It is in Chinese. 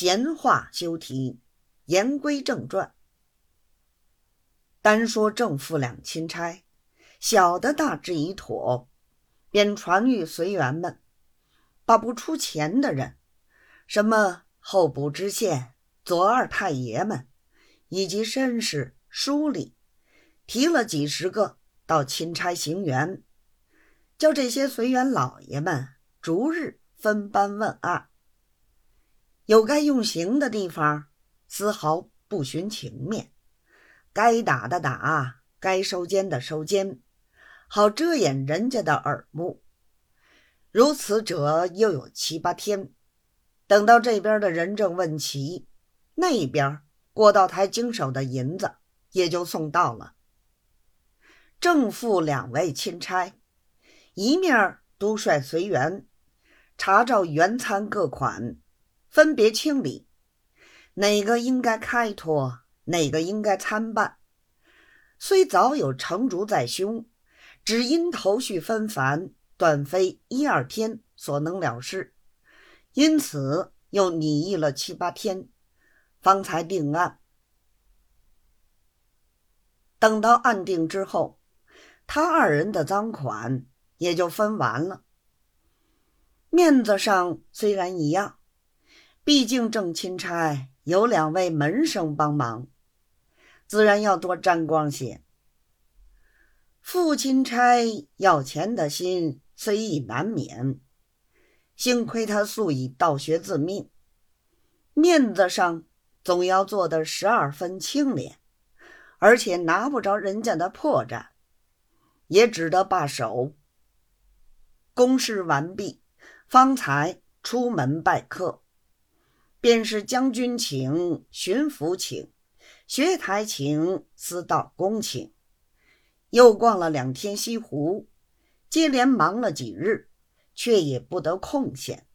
闲话休提，言归正传。单说正副两钦差，小的大致已妥，便传谕随员们，把不出钱的人，什么候补知县、左二太爷们，以及绅士、书吏，提了几十个到钦差行辕，叫这些随员老爷们逐日分班问案。有该用刑的地方，丝毫不徇情面；该打的打，该收监的收监，好遮掩人家的耳目。如此者又有七八天，等到这边的人证问齐，那边过道台经手的银子也就送到了。正副两位钦差，一面督率随员查照原餐各款。分别清理，哪个应该开脱，哪个应该参办。虽早有成竹在胸，只因头绪纷繁，断非一二天所能了事，因此又拟议了七八天，方才定案。等到案定之后，他二人的赃款也就分完了。面子上虽然一样。毕竟正钦差有两位门生帮忙，自然要多沾光些。副钦差要钱的心虽亦难免，幸亏他素以道学自命，面子上总要做得十二分清廉，而且拿不着人家的破绽，也只得罢手。公事完毕，方才出门拜客。便是将军请，巡抚请，学台请，司道公请，又逛了两天西湖，接连忙了几日，却也不得空闲。